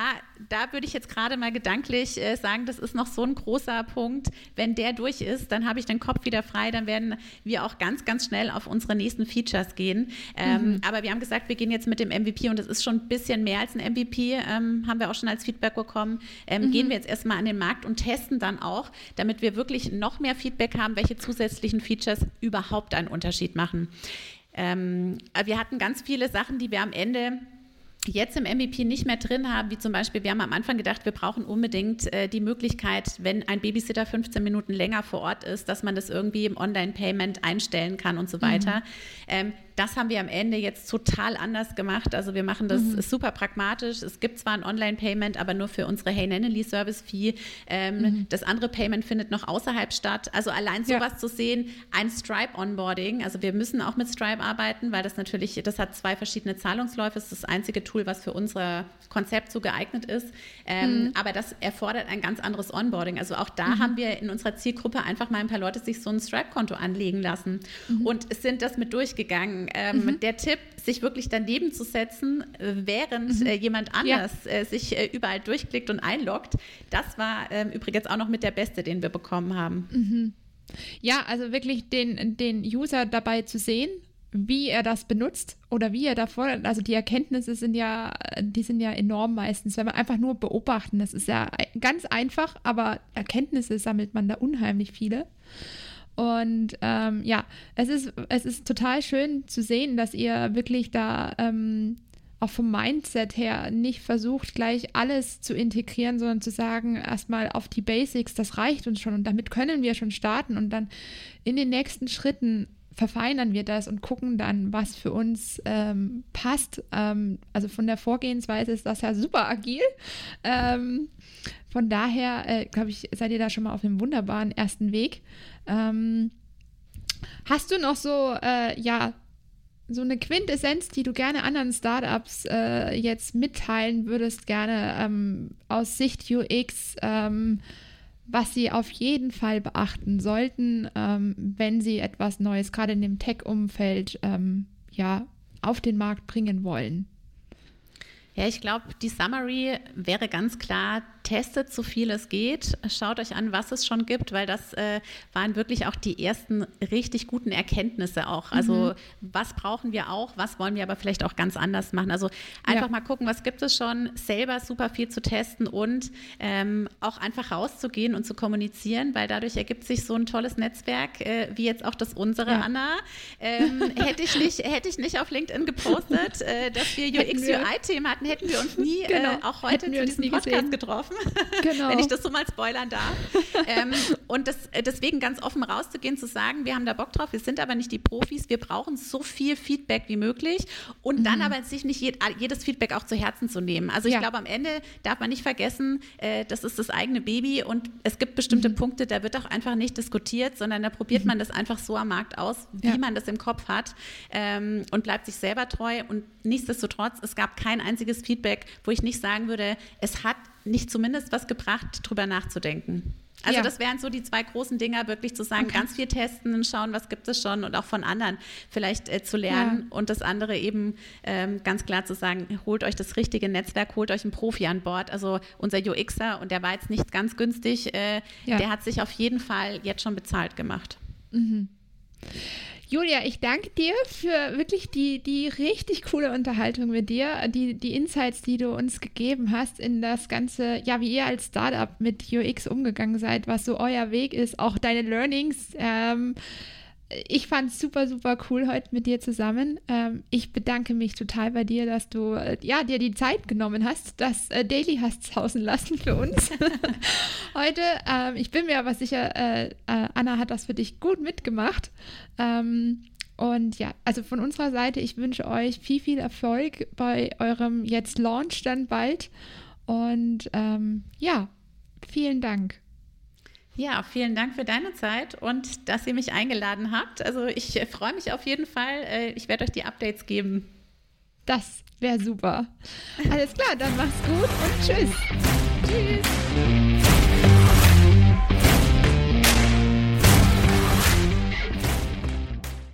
da würde ich jetzt gerade mal gedanklich äh, sagen, das ist noch so ein großer Punkt. Wenn der durch ist, dann habe ich den Kopf wieder frei, dann werden wir auch ganz, ganz schnell auf unsere nächste nächsten Features gehen. Ähm, mhm. Aber wir haben gesagt, wir gehen jetzt mit dem MVP und das ist schon ein bisschen mehr als ein MVP, ähm, haben wir auch schon als Feedback bekommen. Ähm, mhm. Gehen wir jetzt erstmal an den Markt und testen dann auch, damit wir wirklich noch mehr Feedback haben, welche zusätzlichen Features überhaupt einen Unterschied machen. Ähm, wir hatten ganz viele Sachen, die wir am Ende jetzt im MVP nicht mehr drin haben, wie zum Beispiel, wir haben am Anfang gedacht, wir brauchen unbedingt äh, die Möglichkeit, wenn ein Babysitter 15 Minuten länger vor Ort ist, dass man das irgendwie im Online-Payment einstellen kann und so weiter. Mhm. Ähm, das haben wir am Ende jetzt total anders gemacht. Also wir machen das mhm. super pragmatisch. Es gibt zwar ein Online-Payment, aber nur für unsere Hey Nannily Service Fee. Ähm, mhm. Das andere Payment findet noch außerhalb statt. Also allein sowas ja. zu sehen, ein Stripe Onboarding. Also wir müssen auch mit Stripe arbeiten, weil das natürlich, das hat zwei verschiedene Zahlungsläufe. Das ist das einzige Tool, was für unser Konzept so geeignet ist. Ähm, mhm. Aber das erfordert ein ganz anderes Onboarding. Also auch da mhm. haben wir in unserer Zielgruppe einfach mal ein paar Leute sich so ein Stripe-Konto anlegen lassen mhm. und sind das mit durchgegangen ähm, mhm. der Tipp, sich wirklich daneben zu setzen, äh, während mhm. äh, jemand anders ja. äh, sich äh, überall durchklickt und einloggt, das war ähm, übrigens auch noch mit der beste, den wir bekommen haben. Mhm. Ja, also wirklich den, den User dabei zu sehen, wie er das benutzt oder wie er davor, also die Erkenntnisse sind ja, die sind ja enorm meistens, wenn man einfach nur beobachten, das ist ja ganz einfach, aber Erkenntnisse sammelt man da unheimlich viele. Und ähm, ja, es ist, es ist total schön zu sehen, dass ihr wirklich da ähm, auch vom Mindset her nicht versucht, gleich alles zu integrieren, sondern zu sagen, erstmal auf die Basics, das reicht uns schon und damit können wir schon starten und dann in den nächsten Schritten verfeinern wir das und gucken dann, was für uns ähm, passt. Ähm, also von der Vorgehensweise ist das ja super agil. Ähm, von daher, äh, glaube ich, seid ihr da schon mal auf einem wunderbaren ersten Weg. Ähm, hast du noch so, äh, ja, so eine Quintessenz, die du gerne anderen Startups äh, jetzt mitteilen würdest, gerne ähm, aus Sicht UX, ähm, was sie auf jeden Fall beachten sollten, ähm, wenn sie etwas Neues, gerade in dem Tech-Umfeld, ähm, ja, auf den Markt bringen wollen? Ja, ich glaube, die Summary wäre ganz klar, testet so viel es geht, schaut euch an, was es schon gibt, weil das äh, waren wirklich auch die ersten richtig guten Erkenntnisse auch. Also mhm. was brauchen wir auch, was wollen wir aber vielleicht auch ganz anders machen. Also einfach ja. mal gucken, was gibt es schon, selber super viel zu testen und ähm, auch einfach rauszugehen und zu kommunizieren, weil dadurch ergibt sich so ein tolles Netzwerk, äh, wie jetzt auch das unsere, ja. Anna. Ähm, hätte, ich nicht, hätte ich nicht auf LinkedIn gepostet, äh, dass wir UX-UI-Themen hatten, hätten wir uns nie, äh, genau. auch heute zu diesem Podcast getroffen. Genau. wenn ich das so mal spoilern darf. ähm, und das, äh, deswegen ganz offen rauszugehen, zu sagen, wir haben da Bock drauf, wir sind aber nicht die Profis, wir brauchen so viel Feedback wie möglich und mhm. dann aber sich nicht jedes Feedback auch zu Herzen zu nehmen. Also ich ja. glaube, am Ende darf man nicht vergessen, äh, das ist das eigene Baby und es gibt bestimmte mhm. Punkte, da wird auch einfach nicht diskutiert, sondern da probiert mhm. man das einfach so am Markt aus, wie ja. man das im Kopf hat ähm, und bleibt sich selber treu und nichtsdestotrotz, es gab kein einziges Feedback, wo ich nicht sagen würde, es hat nicht zumindest was gebracht, drüber nachzudenken. Also ja. das wären so die zwei großen Dinger, wirklich zu sagen, okay. ganz viel testen, schauen, was gibt es schon und auch von anderen vielleicht äh, zu lernen. Ja. Und das andere eben ähm, ganz klar zu sagen, holt euch das richtige Netzwerk, holt euch einen Profi an Bord. Also unser UXer, und der war jetzt nicht ganz günstig, äh, ja. der hat sich auf jeden Fall jetzt schon bezahlt gemacht. Mhm. Julia, ich danke dir für wirklich die, die richtig coole Unterhaltung mit dir, die, die Insights, die du uns gegeben hast in das Ganze, ja, wie ihr als Startup mit UX umgegangen seid, was so euer Weg ist, auch deine Learnings. Ähm, ich fand es super, super cool heute mit dir zusammen. Ähm, ich bedanke mich total bei dir, dass du äh, ja, dir die Zeit genommen hast, das äh, Daily hast hausen lassen für uns heute. Ähm, ich bin mir aber sicher, äh, äh, Anna hat das für dich gut mitgemacht. Ähm, und ja, also von unserer Seite, ich wünsche euch viel, viel Erfolg bei eurem jetzt Launch dann bald. Und ähm, ja, vielen Dank. Ja, vielen Dank für deine Zeit und dass ihr mich eingeladen habt. Also ich freue mich auf jeden Fall. Äh, ich werde euch die Updates geben. Das wäre super. Alles klar, dann mach's gut und tschüss. Tschüss.